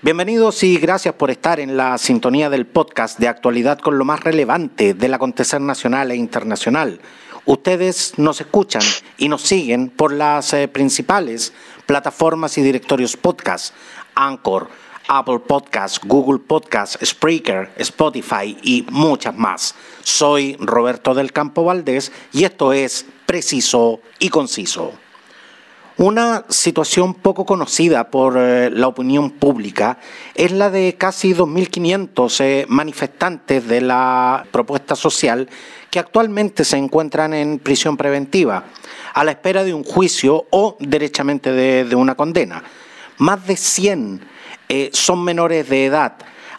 Bienvenidos y gracias por estar en la sintonía del podcast de actualidad con lo más relevante del acontecer nacional e internacional. Ustedes nos escuchan y nos siguen por las eh, principales plataformas y directorios podcast, Anchor, Apple Podcast, Google Podcast, Spreaker, Spotify y muchas más. Soy Roberto del Campo Valdés y esto es Preciso y Conciso. Una situación poco conocida por eh, la opinión pública es la de casi 2.500 eh, manifestantes de la propuesta social que actualmente se encuentran en prisión preventiva, a la espera de un juicio o derechamente de, una condena. Más de 100 eh, son menores de edad.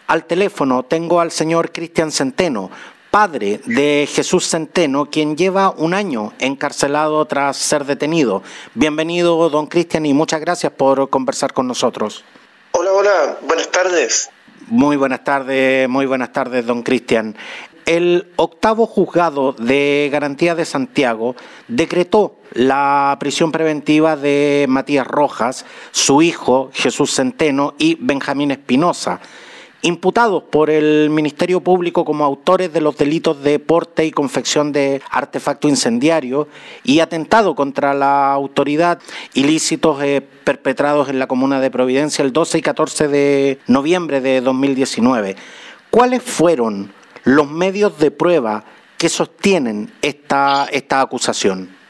Al teléfono tengo al señor Cristian Centeno, padre de Jesús Centeno, quien lleva un año encarcelado tras ser detenido. Bienvenido, don Cristian, y muchas gracias por conversar con nosotros. Hola, hola, buenas tardes. Muy buenas tardes, muy buenas tardes, don Cristian. El octavo juzgado de garantía de Santiago decretó la prisión preventiva de Matías Rojas, su hijo Jesús Centeno y Benjamín Espinosa imputados por el Ministerio Público como autores de los delitos de porte y confección de artefacto incendiario y atentado contra la autoridad ilícitos eh, perpetrados en la comuna de Providencia el 12 y 14 de noviembre de 2019. ¿Cuáles fueron los medios de prueba que sostienen esta, esta acusación?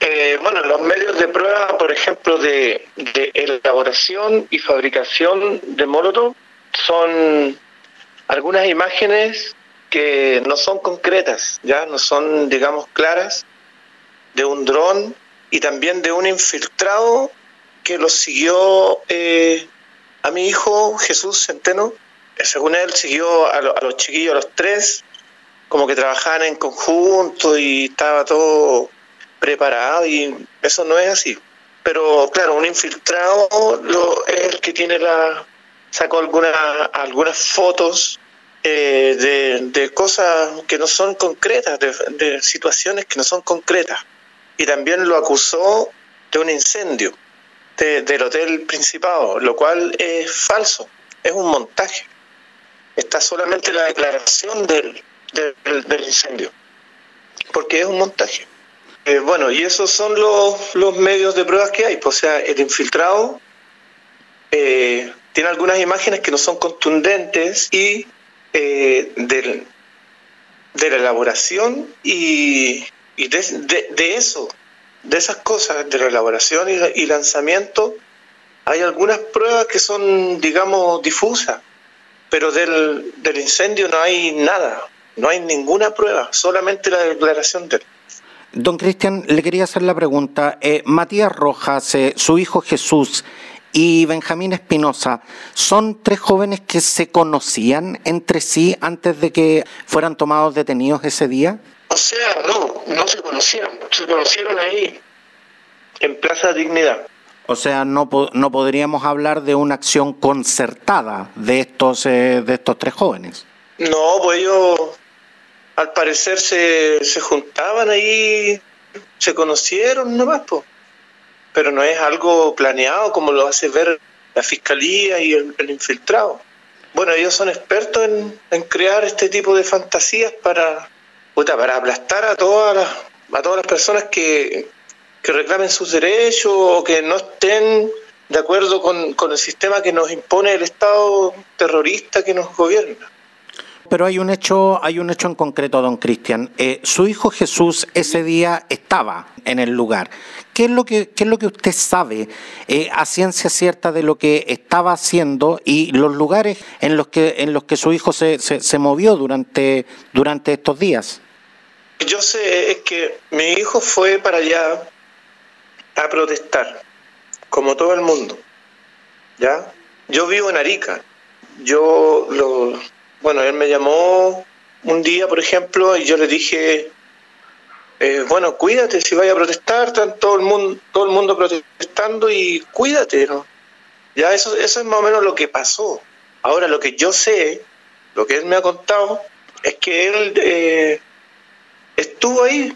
Eh, bueno, los medios de prueba, por ejemplo, de, elaboración y fabricación de Molotov son algunas imágenes que no son concretas, ya no son, digamos, claras, de un dron y también de un infiltrado que lo siguió eh, a mi hijo Jesús Centeno. Según él, siguió a, a, los chiquillos, a los tres, como que trabajaban en conjunto y estaba todo preparado y eso no es así. Pero claro, un infiltrado lo, es el que tiene la, sacó algunas algunas fotos eh, de, cosas que no son concretas, de, situaciones que no son concretas. Y también lo acusó de un incendio del Hotel Principado, lo cual es falso, es un montaje. Está solamente la declaración del, del, incendio, porque es un montaje. Eh, bueno, y esos son los, los medios de pruebas que hay. Pues, o sea, el infiltrado eh, tiene algunas imágenes que no son contundentes y eh, de, la elaboración y, de, eso, de esas cosas, de la elaboración y, lanzamiento, hay algunas pruebas que son, digamos, difusas, pero del, incendio no hay nada, no hay ninguna prueba, solamente la declaración de Don Cristian, le quería hacer la pregunta. Eh, Matías Rojas, eh, su hijo Jesús, y Benjamín Espinosa, ¿son tres jóvenes que se conocían entre sí antes de que fueran tomados detenidos ese día? O sea, no, no se conocían, se conocieron ahí, en Plaza Dignidad. O sea, no, no podríamos hablar de una acción concertada de estos, eh, de estos tres jóvenes. No, pues ellos al parecer se, se juntaban ahí, se conocieron nomás, pues pero no es algo planeado como lo hace ver la fiscalía y el, infiltrado. Bueno, ellos son expertos en, crear este tipo de fantasías para, para aplastar a todas las, a todas las personas que, reclamen sus derechos o que no estén de acuerdo con, con el sistema que nos impone el Estado terrorista que nos gobierna. Pero hay un hecho, hay un hecho en concreto, don Cristian. Eh, su hijo Jesús ese día estaba en el lugar. ¿Qué es lo que, qué es lo que usted sabe eh, a ciencia cierta de lo que estaba haciendo y los lugares en los que, en los que su hijo se, se, movió durante, durante estos días? Yo sé es que mi hijo fue para allá a protestar, como todo el mundo. ¿Ya? Yo vivo en Arica. Yo lo, bueno, él me llamó un día, por ejemplo, y yo le dije, eh, bueno, cuídate si vaya a protestar, están todo el mundo, todo el mundo protestando y cuídate, ¿no? Ya eso, eso es más o menos lo que pasó. Ahora lo que yo sé, lo que él me ha contado, es que él eh, estuvo ahí,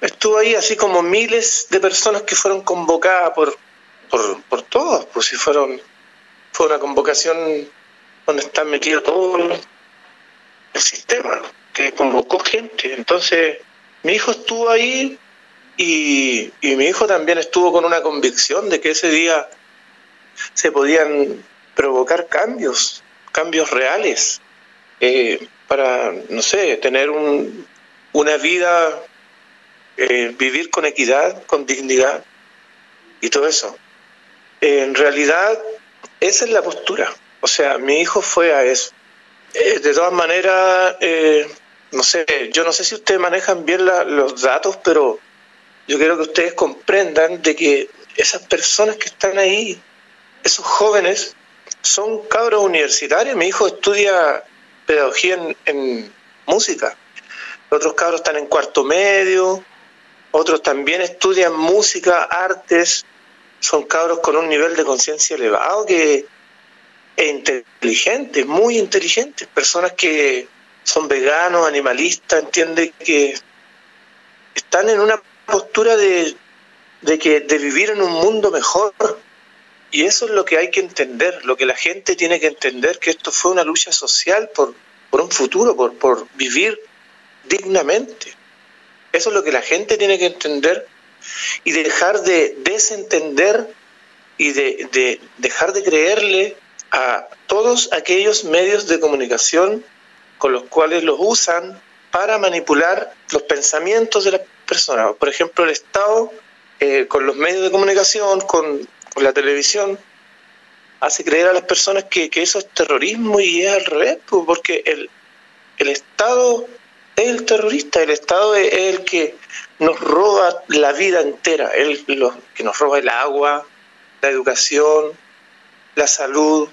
estuvo ahí así como miles de personas que fueron convocadas por, por, por todos, pues si fueron fue una convocación donde está metido todo el sistema, que convocó gente. Entonces, mi hijo estuvo ahí y, mi hijo también estuvo con una convicción de que ese día se podían provocar cambios, cambios reales, eh, para, no sé, tener un, una vida, eh, vivir con equidad, con dignidad y todo eso. en realidad, esa es la postura. O sea, mi hijo fue a eso. Eh, de todas maneras, no sé, yo no sé si ustedes manejan bien los datos, pero yo quiero que ustedes comprendan de que esas personas que están ahí, esos jóvenes, son cabros universitarios. Mi hijo estudia pedagogía en, música. Otros cabros están en cuarto medio, otros también estudian música, artes. Son cabros con un nivel de conciencia elevado que es inteligente, muy inteligentes. Personas que son veganos, animalistas, entiende que están en una postura de, que, de vivir en un mundo mejor. Y eso es lo que hay que entender, lo que la gente tiene que entender, que esto fue una lucha social por, por un futuro, por, por vivir dignamente. Eso es lo que la gente tiene que entender y dejar de desentender y de, de dejar de creerle a todos aquellos medios de comunicación con los cuales los usan para manipular los pensamientos de las personas. Por ejemplo, el Estado, eh, con los medios de comunicación, con, la televisión, hace creer a las personas que, eso es terrorismo y es al revés, porque el, el Estado es el terrorista, el Estado es el que nos roba la vida entera, el que nos roba el agua, la educación, la salud,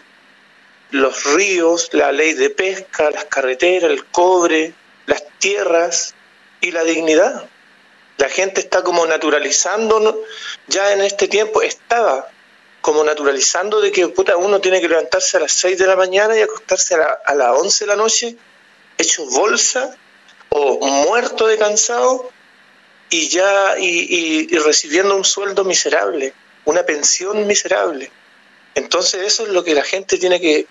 los ríos, la ley de pesca, las carreteras, el cobre, las tierras y la dignidad. La gente está como naturalizando, ya en este tiempo estaba como naturalizando de que puta, uno tiene que levantarse a las 6 de la mañana y acostarse a, las 11 de la noche, hecho bolsa o muerto de cansado y ya y, y recibiendo un sueldo miserable, una pensión miserable. Entonces eso es lo que la gente tiene que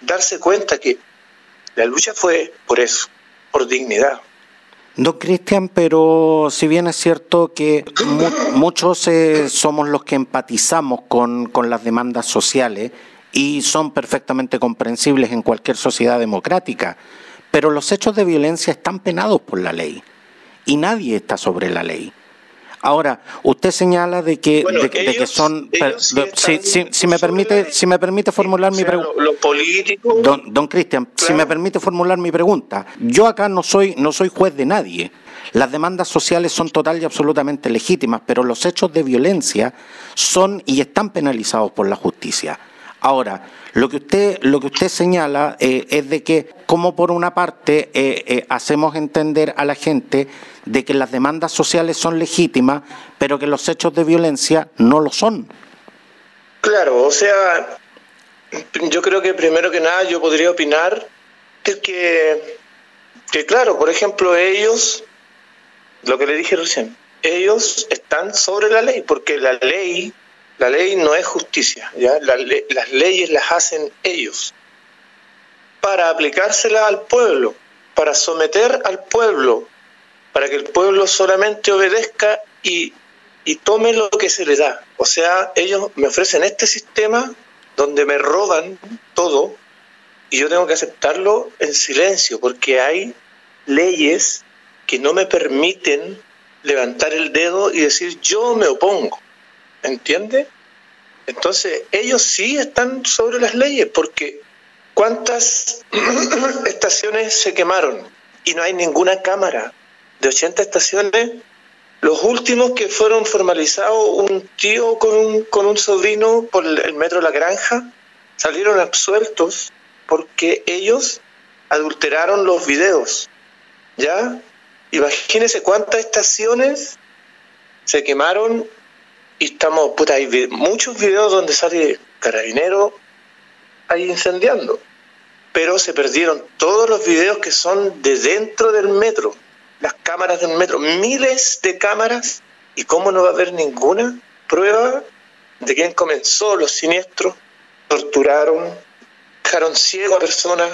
darse cuenta que la lucha fue por eso, por dignidad. Don Cristian, pero si bien es cierto que muchos eh, somos los que empatizamos con, con las demandas sociales y son perfectamente comprensibles en cualquier sociedad democrática, pero los hechos de violencia están penados por la ley y nadie está sobre la ley. Ahora, usted señala de que, de, que son... si, me permite, si me permite formular mi pregunta... Don, don Cristian, si me permite formular mi pregunta. Yo acá no soy, no soy juez de nadie. Las demandas sociales son total y absolutamente legítimas, pero los hechos de violencia son y están penalizados por la justicia. Ahora, lo que usted, lo que usted señala eh, es de que, como por una parte, eh, eh, hacemos entender a la gente de que las demandas sociales son legítimas, pero que los hechos de violencia no lo son. Claro, o sea, yo creo que primero que nada yo podría opinar que, que claro, por ejemplo, ellos, lo que le dije recién, ellos están sobre la ley, porque la ley la ley no es justicia, ¿ya? las leyes las hacen ellos para aplicársela al pueblo, para someter al pueblo, para que el pueblo solamente obedezca y, y tome lo que se le da. O sea, ellos me ofrecen este sistema donde me roban todo y yo tengo que aceptarlo en silencio porque hay leyes que no me permiten levantar el dedo y decir yo me opongo. ¿Entiende? Entonces, ellos sí están sobre las leyes, porque ¿cuántas estaciones se quemaron? Y no hay ninguna cámara. De 80 estaciones, los últimos que fueron formalizados, un tío con un, con un sobrino por el metro La Granja, salieron absueltos porque ellos adulteraron los videos. ¿Ya? Imagínense cuántas estaciones se quemaron y estamos, puta, hay muchos videos donde sale carabinero ahí incendiando, pero se perdieron todos los videos que son de dentro del metro, las cámaras del metro, miles de cámaras, y cómo no va a haber ninguna prueba de quién comenzó los siniestros, torturaron, dejaron ciego a personas,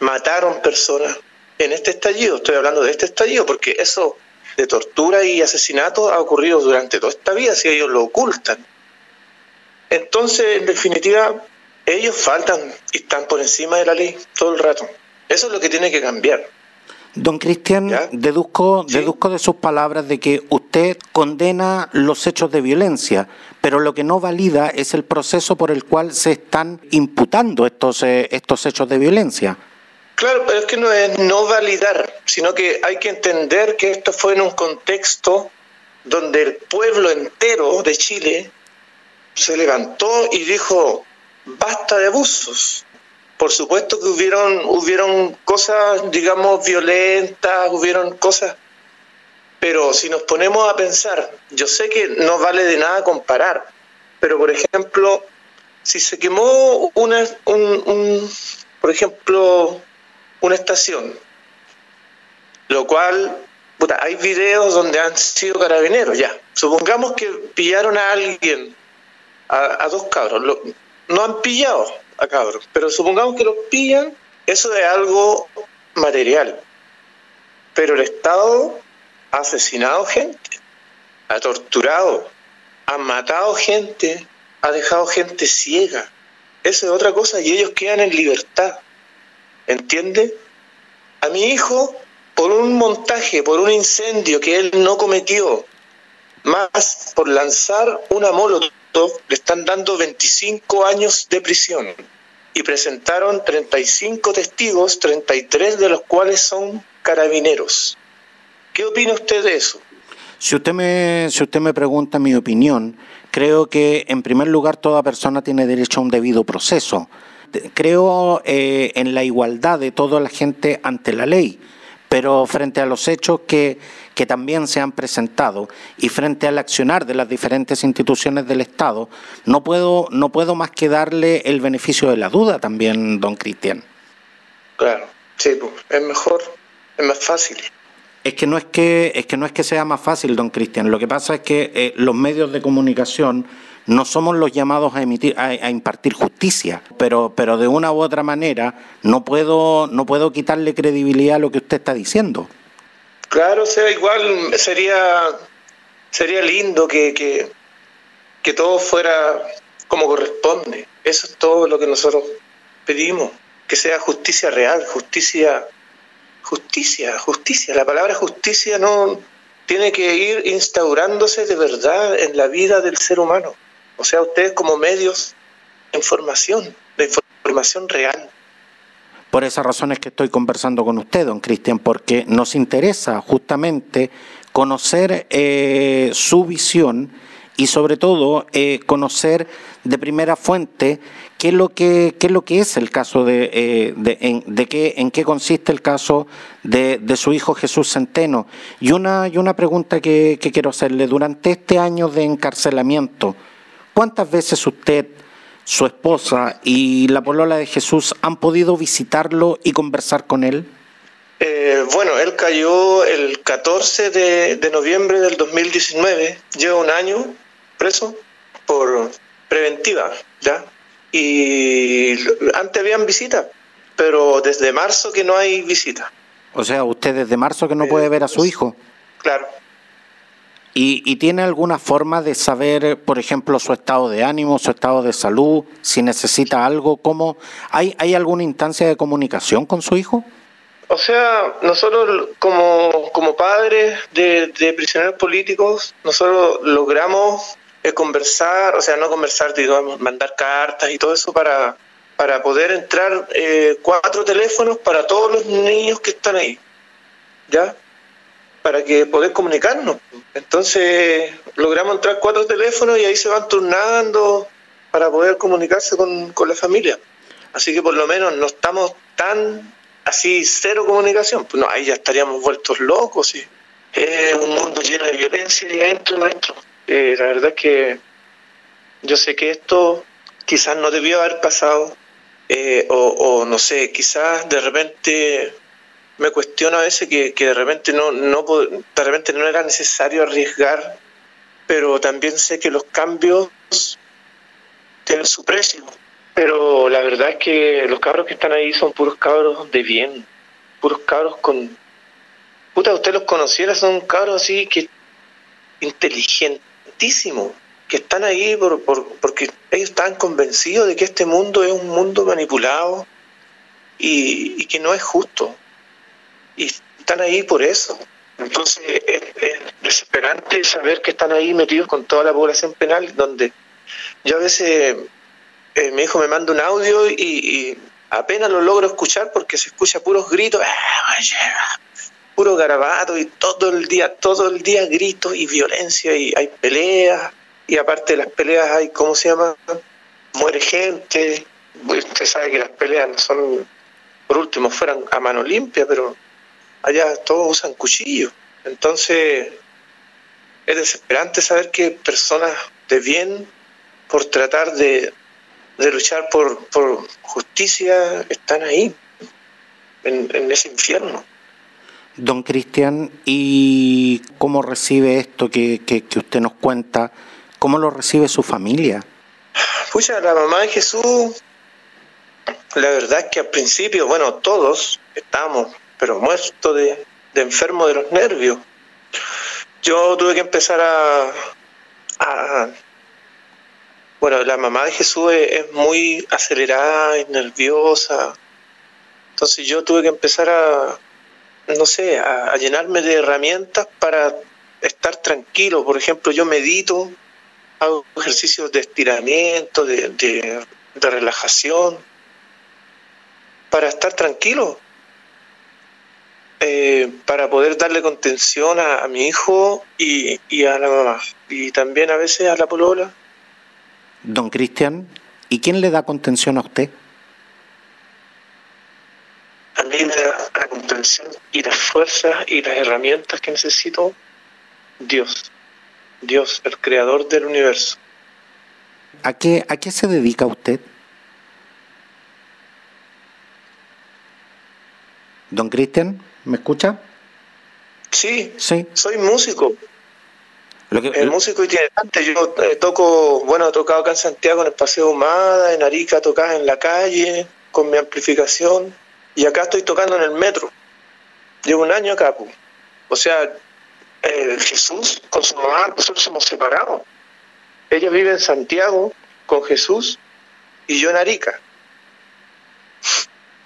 mataron personas. En este estallido, estoy hablando de este estallido, porque eso de tortura y asesinato ha ocurrido durante toda esta vida, si ellos lo ocultan. Entonces, en definitiva, ellos faltan y están por encima de la ley todo el rato. Eso es lo que tiene que cambiar. Don Cristian, deduzco, deduzco de sus palabras de que usted condena los hechos de violencia, pero lo que no valida es el proceso por el cual se están imputando estos, eh, estos hechos de violencia. Claro, pero es que no es no validar, sino que hay que entender que esto fue en un contexto donde el pueblo entero de Chile se levantó y dijo, basta de abusos, por supuesto que hubieron, hubieron cosas, digamos, violentas, hubieron cosas, pero si nos ponemos a pensar, yo sé que no vale de nada comparar, pero por ejemplo, si se quemó una, un, por ejemplo, una estación, lo cual, puta, hay videos donde han sido carabineros, ya, supongamos que pillaron a alguien, a, dos cabros, no han pillado, a. Pero supongamos que los pillan, eso es algo material. Pero el Estado ha asesinado gente, ha torturado, ha matado gente, ha dejado gente ciega. Eso es otra cosa y ellos quedan en libertad. ¿Entiende? A mi hijo, por un montaje, por un incendio que él no cometió, más por lanzar una molotov, le están dando 25 años de prisión y presentaron 35 testigos, 33 de los cuales son carabineros. ¿Qué opina usted de eso? Si usted me, si usted me pregunta mi opinión, creo que en primer lugar toda persona tiene derecho a un debido proceso. Creo eh, en la igualdad de toda la gente ante la ley pero frente a los hechos que, que, también se han presentado y frente al accionar de las diferentes instituciones del Estado, no puedo, no puedo más que darle el beneficio de la duda también, don Cristian. Claro, sí, pues, es mejor, es más fácil. Es que no es que, es que no es que sea más fácil, don Cristian. Lo que pasa es que eh, los medios de comunicación no somos los llamados a emitir, a, impartir justicia, pero, pero de una u otra manera no puedo, no puedo quitarle credibilidad a lo que usted está diciendo. Claro, o sea, igual sería, sería lindo que, que, que todo fuera como corresponde. Eso es todo lo que nosotros pedimos, que sea justicia real, justicia, justicia, justicia. La palabra justicia no tiene que ir instaurándose de verdad en la vida del ser humano. O sea, ustedes como medios información, de información real. Por esa razón es que estoy conversando con usted, don Cristian, porque nos interesa justamente conocer eh, su visión y sobre todo eh, conocer de primera fuente qué es lo que es lo que es el caso de, eh, de, en, qué en qué consiste el caso de, su hijo Jesús Centeno. Y una y una pregunta que quiero hacerle. Durante este año de encarcelamiento ¿Cuántas veces usted, su esposa y la polola de Jesús han podido visitarlo y conversar con él? Eh, bueno, él cayó el 14 de, noviembre del 2019, lleva un año preso por preventiva, ¿ya? Y antes habían visita, pero desde marzo que no hay visita. O sea, usted desde marzo que no puede ver a su hijo. Claro. ¿Y, tiene alguna forma de saber, por ejemplo, su estado de ánimo, su estado de salud, si necesita algo? ¿Cómo, hay, ¿Hay alguna instancia de comunicación con su hijo? O sea, nosotros como, como padres de, prisioneros políticos, nosotros logramos eh, conversar, o sea, no conversar, digamos, mandar cartas y todo eso para, para poder entrar eh, cuatro teléfonos para todos los niños que están ahí. ¿Ya? Para que poder comunicarnos. Entonces logramos entrar cuatro teléfonos y ahí se van turnando para poder comunicarse con, la familia. Así que por lo menos no estamos tan así cero comunicación. Pues no, ahí ya estaríamos vueltos locos. ¿sí? Es un mundo lleno de violencia y adentro, adentro. Eh, la verdad es que yo sé que esto quizás no debió haber pasado eh, o, o no sé, quizás de repente me cuestiono a veces que, de repente no, no de repente no era necesario arriesgar, pero también sé que los cambios tienen su precio. Pero la verdad es que los cabros que están ahí son puros cabros de bien, puros cabros con... Puta, usted los conociera, son cabros así que inteligentísimos, que están ahí por, por, porque ellos están convencidos de que este mundo es un mundo manipulado y, y que no es justo. Y están ahí por eso. Entonces es, desesperante saber que están ahí metidos con toda la población penal, donde yo a veces, eh, mi hijo me manda un audio y, apenas lo logro escuchar porque se escucha puros gritos, ah, puro garabato y todo el día, todo el día gritos y violencia y hay peleas y aparte de las peleas hay, ¿cómo se llama? Muere gente. Usted sabe que las peleas no son, por último, fueran a mano limpia, pero allá todos usan cuchillos. Entonces es desesperante saber que personas de bien, por tratar de, luchar por, por, justicia, están ahí, en, ese infierno. Don Cristian, ¿y cómo recibe esto que, que, usted nos cuenta? ¿Cómo lo recibe su familia? Pucha, la mamá de Jesús, la verdad es que al principio, bueno, todos estamos pero muerto de, enfermo de los nervios. Yo tuve que empezar a, bueno, la mamá de Jesús es, muy acelerada, y nerviosa. Entonces yo tuve que empezar a, no sé, a, llenarme de herramientas para estar tranquilo. Por ejemplo, yo medito, hago ejercicios de estiramiento, de, de relajación, para estar tranquilo. Eh, para poder darle contención a, mi hijo y, a la mamá, y también a veces a la polola. Don Cristian, ¿y quién le da contención a usted? A mí me da la contención y las fuerzas y las herramientas que necesito Dios, Dios, el creador del universo. ¿A qué, a qué se dedica usted? Don Cristian. ¿Me escucha? Sí, sí. soy músico. Lo que, el músico itinerante, yo eh, toco, bueno, he tocado acá en Santiago en el Paseo Humada, en Arica tocaba en la calle con mi amplificación y acá estoy tocando en el metro. Llevo un año acá. O sea, Jesús con su mamá, nosotros somos separados. Ella vive en Santiago con Jesús y yo en Arica.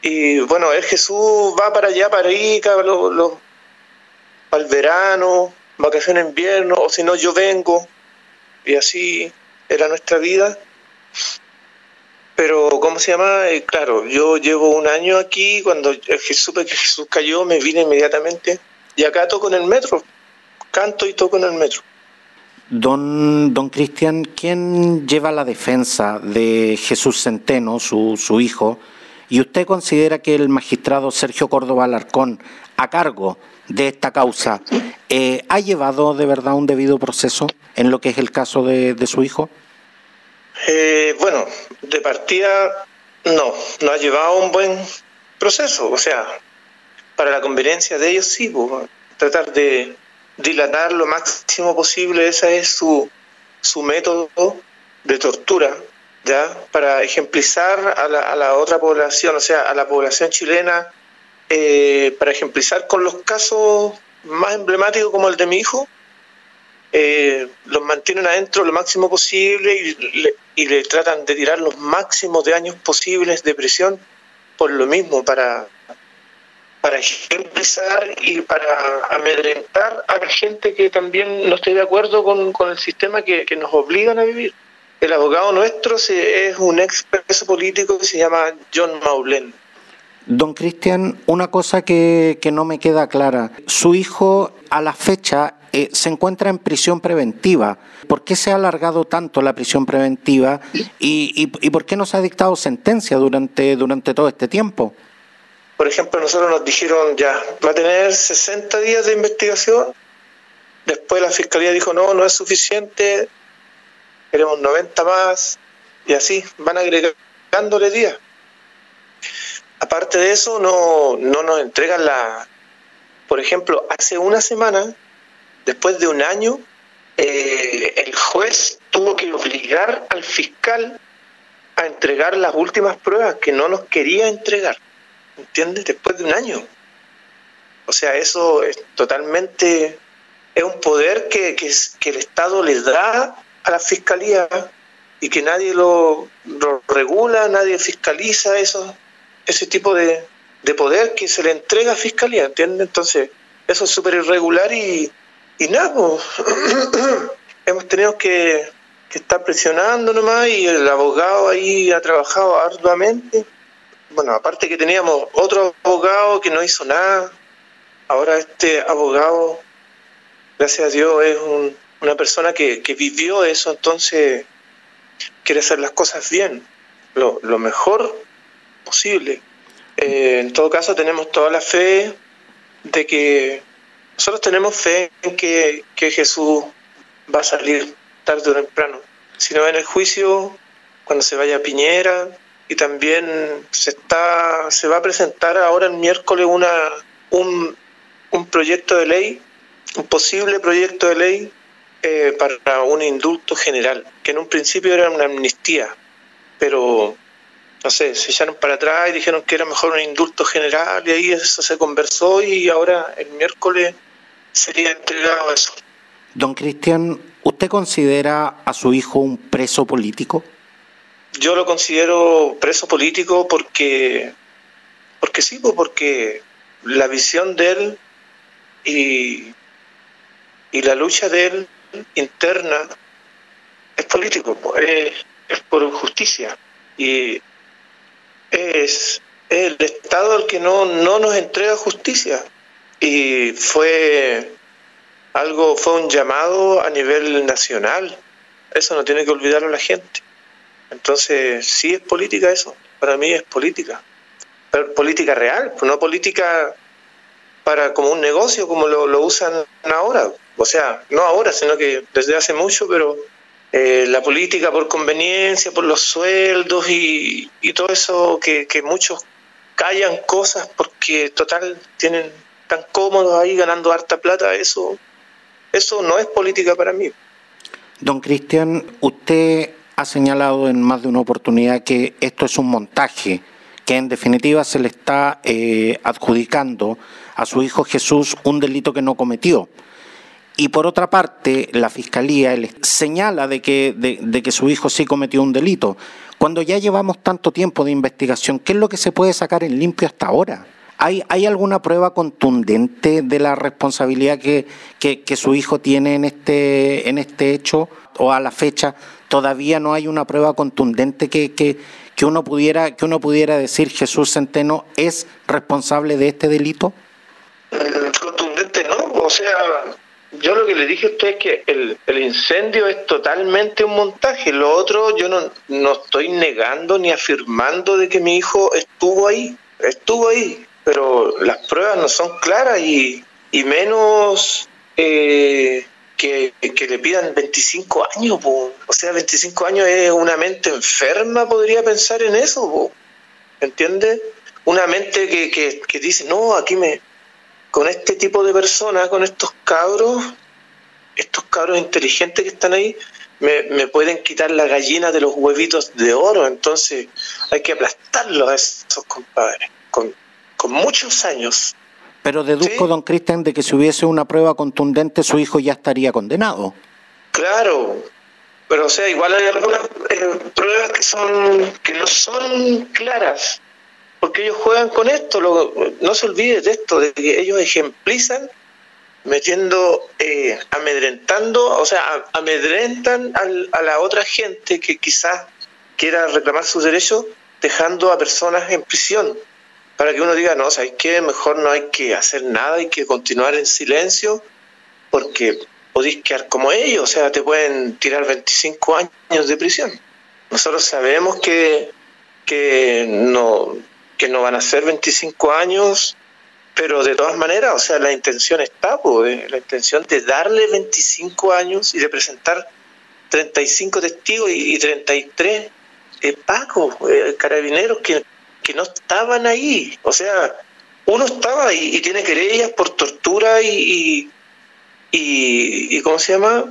Y bueno, el Jesús va para allá, para Arica, lo, para el verano, vacaciones en invierno, o si no, yo vengo. Y así era nuestra vida. Pero, ¿cómo se llama? Eh, claro, yo llevo un año aquí, cuando supe que Jesús cayó, me vine inmediatamente. Y acá toco en el metro, canto y toco en el metro. Don, don Cristian, ¿quién lleva la defensa de Jesús Centeno, su, su hijo? ¿Y usted considera que el magistrado Sergio Córdoba Alarcón, a cargo de esta causa, eh, ha llevado de verdad un debido proceso en lo que es el caso de, su hijo? Eh, bueno, de partida no, no ha llevado un buen proceso. O sea, para la conveniencia de ellos sí, pues, tratar de dilatar lo máximo posible, ese es su, su método de tortura ¿ya? para ejemplizar a la, a la otra población, o sea, a la población chilena, eh, para ejemplizar con los casos más emblemáticos como el de mi hijo, eh, los mantienen adentro lo máximo posible y le, y le tratan de tirar los máximos de años posibles de prisión por lo mismo, para, para ejemplizar y para amedrentar a la gente que también no esté de acuerdo con, con el sistema que, que nos obligan a vivir. El abogado nuestro es un ex preso político que se llama John Maulen. Don Cristian, una cosa que, no me queda clara. Su hijo a la fecha eh, se encuentra en prisión preventiva. ¿Por qué se ha alargado tanto la prisión preventiva y, por qué no se ha dictado sentencia durante, durante todo este tiempo? Por ejemplo, nosotros nos dijeron ya, va a tener 60 días de investigación. Después la fiscalía dijo no, no es suficiente, queremos 90 más, y así van agregándole días. Aparte de eso, no, no nos entregan la... Por ejemplo, hace una semana, después de un año, eh, el juez tuvo que obligar al fiscal a entregar las últimas pruebas que no nos quería entregar, ¿entiendes? Después de un año. O sea, eso es totalmente, es un poder que, que, el Estado le da a la Fiscalía y que nadie lo, regula, nadie fiscaliza eso, ese tipo de, de poder que se le entrega a Fiscalía, ¿entiendes? Entonces, eso es súper irregular y, y nada, hemos tenido que, estar presionando nomás y el abogado ahí ha trabajado arduamente. Bueno, aparte que teníamos otro abogado que no hizo nada, ahora este abogado, gracias a Dios, es una persona que, vivió eso, entonces quiere hacer las cosas bien, lo, mejor posible. Eh, en todo caso, tenemos toda la fe de que nosotros tenemos fe en que, Jesús va a salir tarde o temprano. Si no en el juicio, cuando se vaya a Piñera, y también se está se va a presentar ahora el miércoles una un, un proyecto de ley, un posible proyecto de ley eh, para un indulto general, que en un principio era una amnistía, pero no sé, se echaron para atrás y dijeron que era mejor un indulto general y ahí eso se conversó y ahora el miércoles sería entregado eso. Don Cristian, ¿usted considera a su hijo un preso político? Yo lo considero preso político porque, porque sí, pues, porque la visión de él y, y la lucha de él interna es político, pues, es, por justicia y es el Estado el que no, no nos entrega justicia y fue algo, fue un llamado a nivel nacional. Eso no tiene que olvidarlo la gente. Entonces, sí es política eso. Para mí es política. Política real, no política para como un negocio como lo, usan ahora. O sea, no ahora, sino que desde hace mucho, pero eh, la política por conveniencia, por los sueldos y, todo eso que, que muchos callan cosas porque total tienen tan cómodos ahí ganando harta plata, eso, eso no es política para mí. Don Cristian, usted ha señalado en más de una oportunidad que esto es un montaje, que en definitiva se le está eh, adjudicando a su hijo Jesús un delito que no cometió. Y por otra parte, la Fiscalía señala de que, de que su hijo sí cometió un delito. Cuando ya llevamos tanto tiempo de investigación, ¿qué es lo que se puede sacar en limpio hasta ahora? ¿Hay, ¿Hay alguna prueba contundente de la responsabilidad que, que, su hijo tiene en este, en este hecho o a la fecha? Todavía no hay una prueba contundente que, que, que, uno, pudiera, que uno pudiera decir Jesús Centeno es responsable de este delito. Contundente no, o sea, yo lo que le dije a usted es que el, el, incendio es totalmente un montaje. Lo otro, yo no, no estoy negando ni afirmando de que mi hijo estuvo ahí. Estuvo ahí pero las pruebas no son claras y, y menos eh, que, le pidan 25 años. O sea, 25 años es una mente enferma, podría pensar en eso. Po. ¿Entiendes? Una mente que, que, que dice, no, aquí me... Con este tipo de personas, con estos cabros, estos cabros inteligentes que están ahí, me, me, pueden quitar la gallina de los huevitos de oro, entonces hay que aplastarlos a esos compadres, con, con muchos años. Pero deduzco, don Cristian, de que si hubiese una prueba contundente, su hijo ya estaría condenado. Claro, pero o sea, igual hay algunas eh, pruebas que son que no son claras, porque ellos juegan con esto. no se olvide de esto, de que ellos ejemplizan metiendo, eh, amedrentando, o sea, amedrentan a la otra gente que quizás quiera reclamar sus derechos, dejando a personas en prisión para que uno diga, no, ¿sabes qué? Mejor no hay que hacer nada, hay que continuar en silencio, porque podéis quedar como ellos, o sea, te pueden tirar 25 años de prisión. Nosotros sabemos que, que, no, que no van a ser 25 años, pero de todas maneras, o sea, la intención está, pues, la intención de darle 25 años y de presentar 35 testigos y, 33 eh, pacos, eh, carabineros que que no estaban ahí. O sea, uno estaba ahí y tiene querellas por tortura y, y, y, ¿cómo se llama?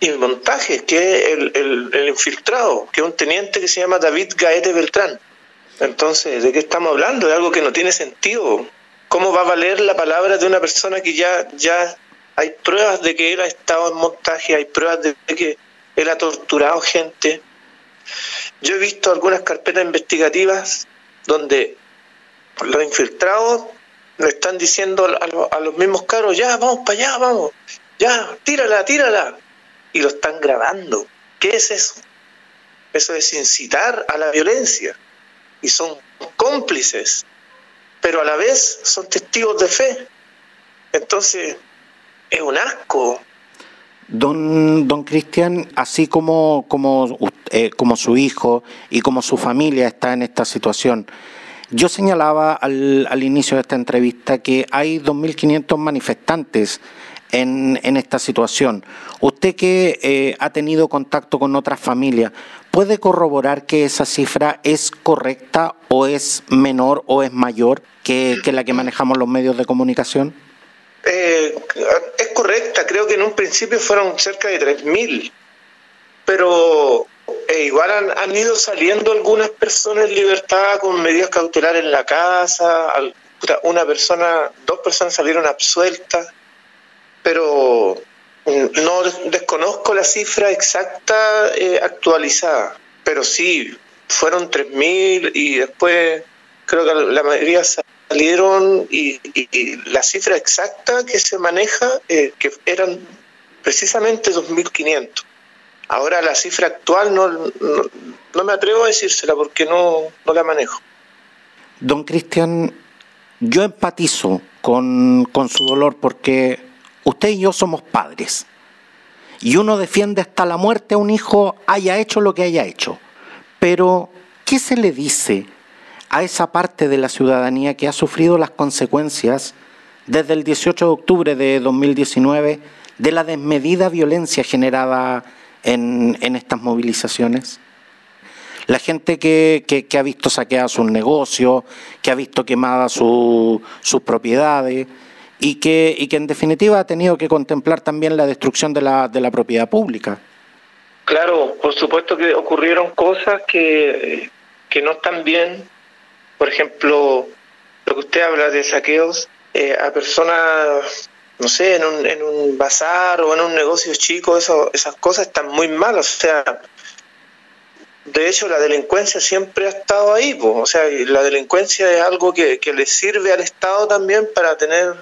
y montajes, que es el, el, infiltrado, que es un teniente que se llama David Gaete Beltrán. Entonces, ¿de qué estamos hablando? De algo que no tiene sentido. ¿Cómo va a valer la palabra de una persona que ya, ya hay pruebas de que él ha estado en montaje, hay pruebas de que él ha torturado gente? Yo he visto algunas carpetas investigativas donde los infiltrados le están diciendo a, a los mismos caros, ya, vamos para allá, vamos, ya, tírala, tírala y lo están grabando. ¿Qué es eso? Eso es incitar a la violencia y son cómplices, pero a la vez son testigos de fe. Entonces, es un asco. Don, don Cristian, así como, como, eh, como su hijo y como su familia está en esta situación, yo señalaba al, al inicio de esta entrevista que hay 2.500 manifestantes en, en esta situación. Usted que eh, ha tenido contacto con otras familias, ¿puede corroborar que esa cifra es correcta o es menor o es mayor que, la que manejamos los medios de comunicación? Eh, es correcta, creo que en un principio fueron cerca de 3.000, pero eh, igual han, han, ido saliendo algunas personas en libertad con medidas cautelares en la casa, una persona, dos personas salieron absueltas pero mm, no desconozco la cifra exacta eh, actualizada, pero sí, fueron 3.000 y después creo que la mayoría salieron y, la cifra exacta que se maneja, eh, que eran precisamente 2.500. Ahora la cifra actual no, no, me atrevo a decírsela porque no, no la manejo. Don Cristian, yo empatizo con, con su dolor porque Usted y yo somos padres. Y uno defiende hasta la muerte a un hijo, haya hecho lo que haya hecho. Pero, ¿qué se le dice a esa parte de la ciudadanía que ha sufrido las consecuencias desde el 18 de octubre de 2019 de la desmedida violencia generada en, estas movilizaciones? La gente que, ha visto saqueadas sus negocios, que ha visto quemadas sus propiedades, y que, y que en definitiva ha tenido que contemplar también la destrucción de la, de la propiedad pública. Claro, por supuesto que ocurrieron cosas que, que no están bien. Por ejemplo, lo que usted habla de saqueos eh, a personas, no sé, en un, en un bazar o en un negocio chico, eso, esas cosas están muy mal. O sea, de hecho, la delincuencia siempre ha estado ahí. o sea, la delincuencia es algo que, que le sirve al Estado también para tener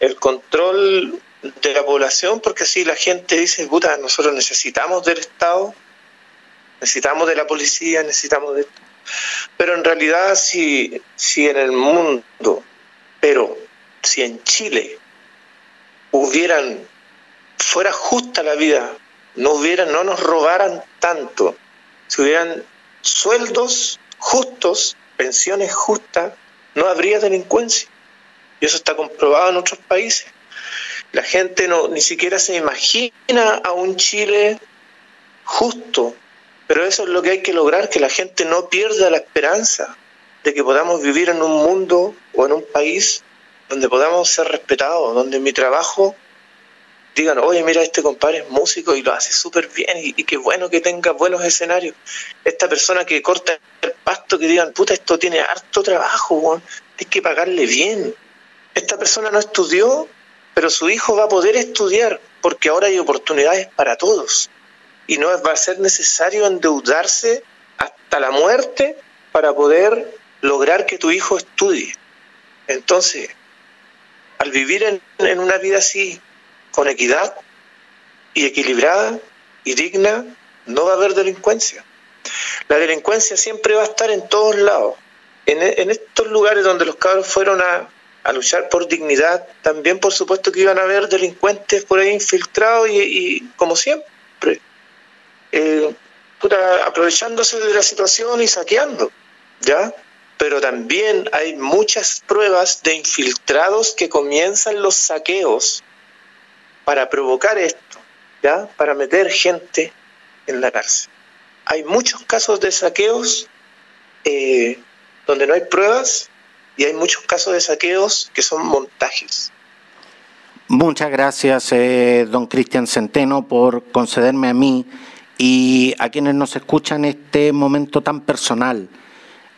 el control de la población, porque si la gente dice, puta, nosotros necesitamos del Estado, necesitamos de la policía, necesitamos de esto. Pero en realidad, si, si en el mundo, pero si en Chile hubieran, fuera justa la vida, no hubieran, no nos robaran tanto, si hubieran sueldos justos, pensiones justas, no habría delincuencia. Y eso está comprobado en otros países. La gente no ni siquiera se imagina a un Chile justo, pero eso es lo que hay que lograr, que la gente no pierda la esperanza de que podamos vivir en un mundo o en un país donde podamos ser respetados, donde mi trabajo digan, oye, mira, este compadre es músico y lo hace súper bien y, qué bueno que tenga buenos escenarios. Esta persona que corta el pasto, que digan, puta, esto tiene harto trabajo, hay que pagarle bien esta persona no estudió, pero su hijo va a poder estudiar porque ahora hay oportunidades para todos. Y no va a ser necesario endeudarse hasta la muerte para poder lograr que tu hijo estudie. Entonces, al vivir en, una vida así, con equidad y equilibrada y digna, no va a haber delincuencia. La delincuencia siempre va a estar en todos lados. En, en estos lugares donde los cabros fueron a, a luchar por dignidad, también por supuesto que iban a haber delincuentes por ahí infiltrados y, como siempre, eh, aprovechándose de la situación y saqueando, ¿ya? Pero también hay muchas pruebas de infiltrados que comienzan los saqueos para provocar esto, ¿ya? Para meter gente en la cárcel. Hay muchos casos de saqueos eh, donde no hay pruebas y hay muchos casos de saqueos que son montajes. Muchas gracias, eh, don Cristian Centeno, por concederme a mí y a quienes nos escuchan este momento tan personal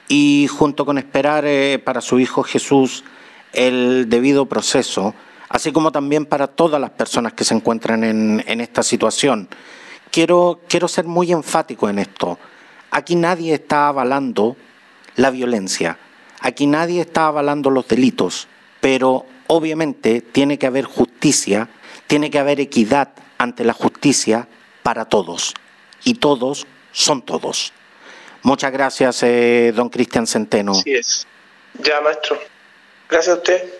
y junto con esperar eh, para su Hijo Jesús el debido proceso, así como también para todas las personas que se encuentran en, en esta situación. Quiero, quiero ser muy enfático en esto. Aquí nadie está avalando la violencia, aquí nadie está avalando los delitos, pero obviamente tiene que haber justicia, tiene que haber equidad ante la justicia para todos. Y todos son todos. Muchas gracias, eh, don Cristian Centeno. Así es. Ya, maestro. Gracias a usted.